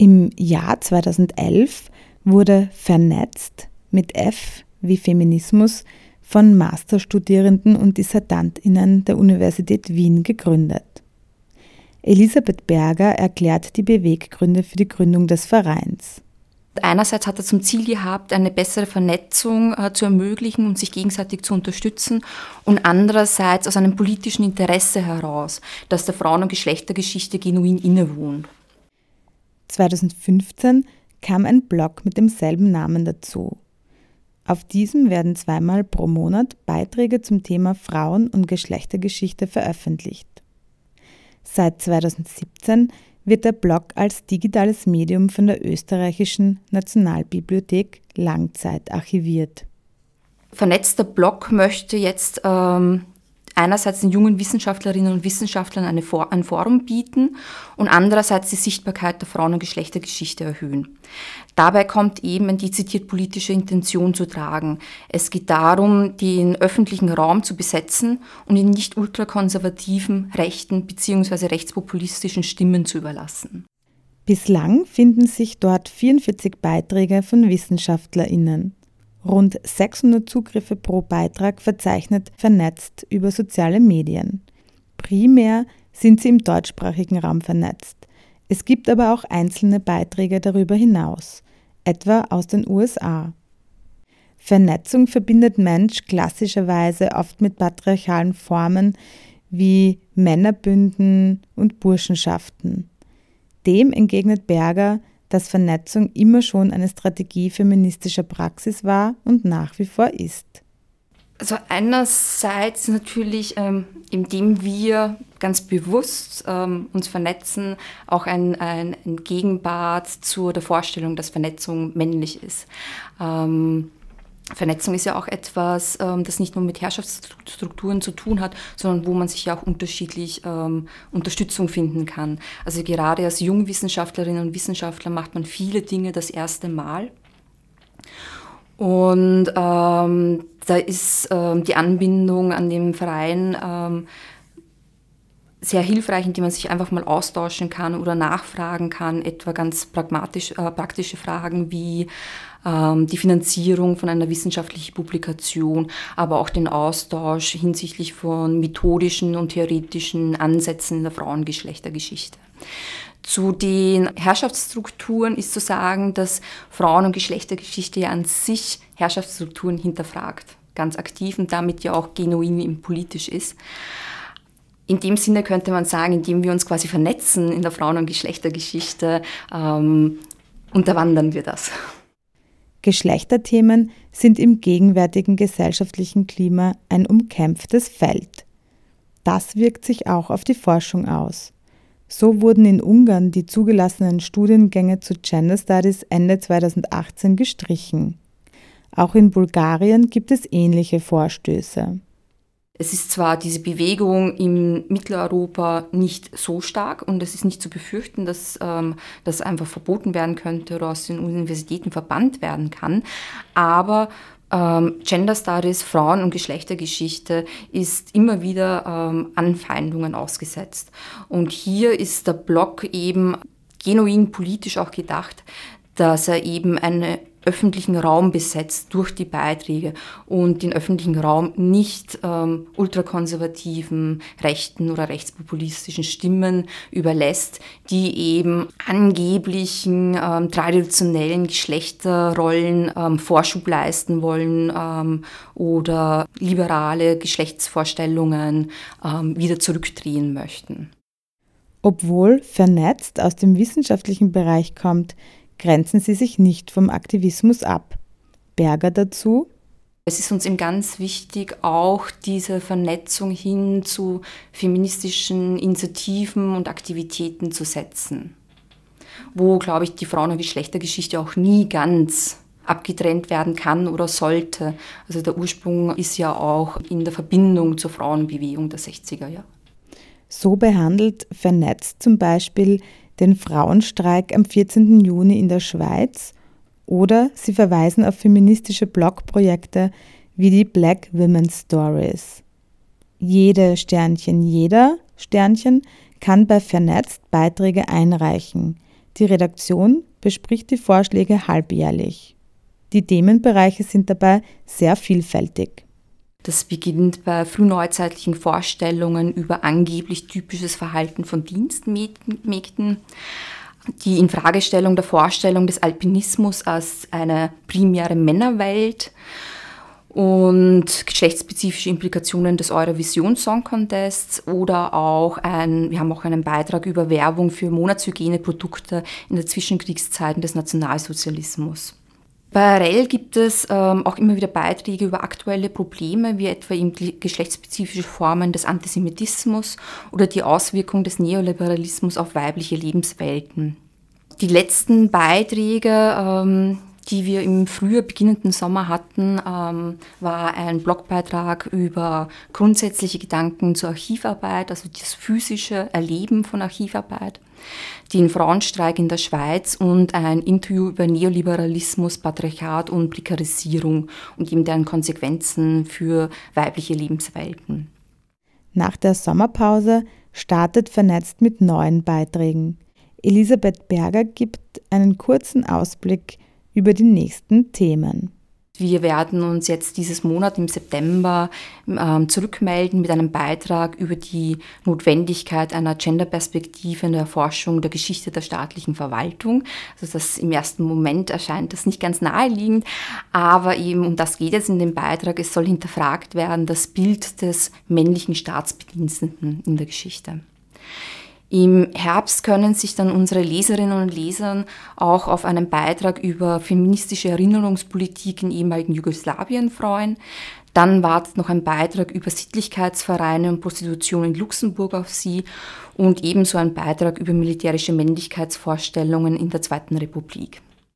Im Jahr 2011 wurde Vernetzt mit F wie Feminismus von Masterstudierenden und Dissertantinnen der Universität Wien gegründet. Elisabeth Berger erklärt die Beweggründe für die Gründung des Vereins. Einerseits hat er zum Ziel gehabt, eine bessere Vernetzung äh, zu ermöglichen und sich gegenseitig zu unterstützen und andererseits aus einem politischen Interesse heraus, dass der Frauen- und Geschlechtergeschichte genuin innewohnt. 2015 kam ein Blog mit demselben Namen dazu. Auf diesem werden zweimal pro Monat Beiträge zum Thema Frauen- und Geschlechtergeschichte veröffentlicht. Seit 2017 wird der Blog als digitales Medium von der österreichischen Nationalbibliothek Langzeit archiviert. Vernetzter Blog möchte jetzt ähm, einerseits den jungen Wissenschaftlerinnen und Wissenschaftlern eine For ein Forum bieten und andererseits die Sichtbarkeit der Frauen- und Geschlechtergeschichte erhöhen. Dabei kommt eben eine dezidiert politische Intention zu tragen. Es geht darum, den öffentlichen Raum zu besetzen und ihn nicht ultrakonservativen, rechten bzw. rechtspopulistischen Stimmen zu überlassen. Bislang finden sich dort 44 Beiträge von Wissenschaftlerinnen. Rund 600 Zugriffe pro Beitrag verzeichnet vernetzt über soziale Medien. Primär sind sie im deutschsprachigen Raum vernetzt. Es gibt aber auch einzelne Beiträge darüber hinaus, etwa aus den USA. Vernetzung verbindet Mensch klassischerweise oft mit patriarchalen Formen wie Männerbünden und Burschenschaften. Dem entgegnet Berger, dass Vernetzung immer schon eine Strategie feministischer Praxis war und nach wie vor ist. Also einerseits natürlich, ähm, indem wir ganz bewusst ähm, uns vernetzen, auch ein, ein, ein Gegenbart zu der Vorstellung, dass Vernetzung männlich ist. Ähm, Vernetzung ist ja auch etwas, ähm, das nicht nur mit Herrschaftsstrukturen zu tun hat, sondern wo man sich ja auch unterschiedlich ähm, Unterstützung finden kann. Also gerade als Jungwissenschaftlerinnen und Wissenschaftler macht man viele Dinge das erste Mal. Und ähm, da ist ähm, die Anbindung an den Verein ähm, sehr hilfreich, indem man sich einfach mal austauschen kann oder nachfragen kann, etwa ganz pragmatisch, äh, praktische Fragen wie ähm, die Finanzierung von einer wissenschaftlichen Publikation, aber auch den Austausch hinsichtlich von methodischen und theoretischen Ansätzen in der Frauengeschlechtergeschichte. Zu den Herrschaftsstrukturen ist zu sagen, dass Frauen- und Geschlechtergeschichte ja an sich Herrschaftsstrukturen hinterfragt, ganz aktiv und damit ja auch genuin politisch ist. In dem Sinne könnte man sagen, indem wir uns quasi vernetzen in der Frauen- und Geschlechtergeschichte, ähm, unterwandern wir das. Geschlechterthemen sind im gegenwärtigen gesellschaftlichen Klima ein umkämpftes Feld. Das wirkt sich auch auf die Forschung aus. So wurden in Ungarn die zugelassenen Studiengänge zu Gender Studies Ende 2018 gestrichen. Auch in Bulgarien gibt es ähnliche Vorstöße. Es ist zwar diese Bewegung in Mitteleuropa nicht so stark und es ist nicht zu befürchten, dass ähm, das einfach verboten werden könnte oder aus den Universitäten verbannt werden kann, aber ähm, Gender Studies, Frauen- und Geschlechtergeschichte ist immer wieder ähm, Anfeindungen ausgesetzt. Und hier ist der Block eben genuin politisch auch gedacht, dass er eben eine öffentlichen Raum besetzt durch die Beiträge und den öffentlichen Raum nicht ähm, ultrakonservativen, rechten oder rechtspopulistischen Stimmen überlässt, die eben angeblichen ähm, traditionellen Geschlechterrollen ähm, Vorschub leisten wollen ähm, oder liberale Geschlechtsvorstellungen ähm, wieder zurückdrehen möchten. Obwohl vernetzt aus dem wissenschaftlichen Bereich kommt, grenzen sie sich nicht vom Aktivismus ab. Berger dazu. Es ist uns eben ganz wichtig, auch diese Vernetzung hin zu feministischen Initiativen und Aktivitäten zu setzen, wo, glaube ich, die Frauen- und Geschlechtergeschichte auch nie ganz abgetrennt werden kann oder sollte. Also der Ursprung ist ja auch in der Verbindung zur Frauenbewegung der 60er Jahre. So behandelt Vernetzt zum Beispiel den Frauenstreik am 14. Juni in der Schweiz oder sie verweisen auf feministische Blogprojekte wie die Black Women's Stories. Jede Sternchen, jeder Sternchen kann bei Vernetzt Beiträge einreichen. Die Redaktion bespricht die Vorschläge halbjährlich. Die Themenbereiche sind dabei sehr vielfältig. Das beginnt bei frühneuzeitlichen Vorstellungen über angeblich typisches Verhalten von Dienstmägden, die Infragestellung der Vorstellung des Alpinismus als eine primäre Männerwelt und geschlechtsspezifische Implikationen des Eurovision Song Contests oder auch ein, wir haben auch einen Beitrag über Werbung für Monatshygieneprodukte in der Zwischenkriegszeiten des Nationalsozialismus. Bei REL gibt es ähm, auch immer wieder Beiträge über aktuelle Probleme, wie etwa eben geschlechtsspezifische Formen des Antisemitismus oder die Auswirkung des Neoliberalismus auf weibliche Lebenswelten. Die letzten Beiträge, ähm, die wir im früher beginnenden Sommer hatten, ähm, war ein Blogbeitrag über grundsätzliche Gedanken zur Archivarbeit, also das physische Erleben von Archivarbeit den Frauenstreik in der Schweiz und ein Interview über Neoliberalismus, Patriarchat und Prekarisierung und eben deren Konsequenzen für weibliche Lebenswelten. Nach der Sommerpause startet Vernetzt mit neuen Beiträgen. Elisabeth Berger gibt einen kurzen Ausblick über die nächsten Themen. Wir werden uns jetzt dieses Monat im September ähm, zurückmelden mit einem Beitrag über die Notwendigkeit einer Genderperspektive in der Erforschung der Geschichte der staatlichen Verwaltung. Also das im ersten Moment erscheint das nicht ganz naheliegend, aber eben um das geht es in dem Beitrag. Es soll hinterfragt werden das Bild des männlichen Staatsbediensteten in der Geschichte. Im Herbst können sich dann unsere Leserinnen und Leser auch auf einen Beitrag über feministische Erinnerungspolitik in ehemaligen Jugoslawien freuen. Dann wartet noch ein Beitrag über Sittlichkeitsvereine und Prostitution in Luxemburg auf Sie und ebenso ein Beitrag über militärische Männlichkeitsvorstellungen in der Zweiten Republik.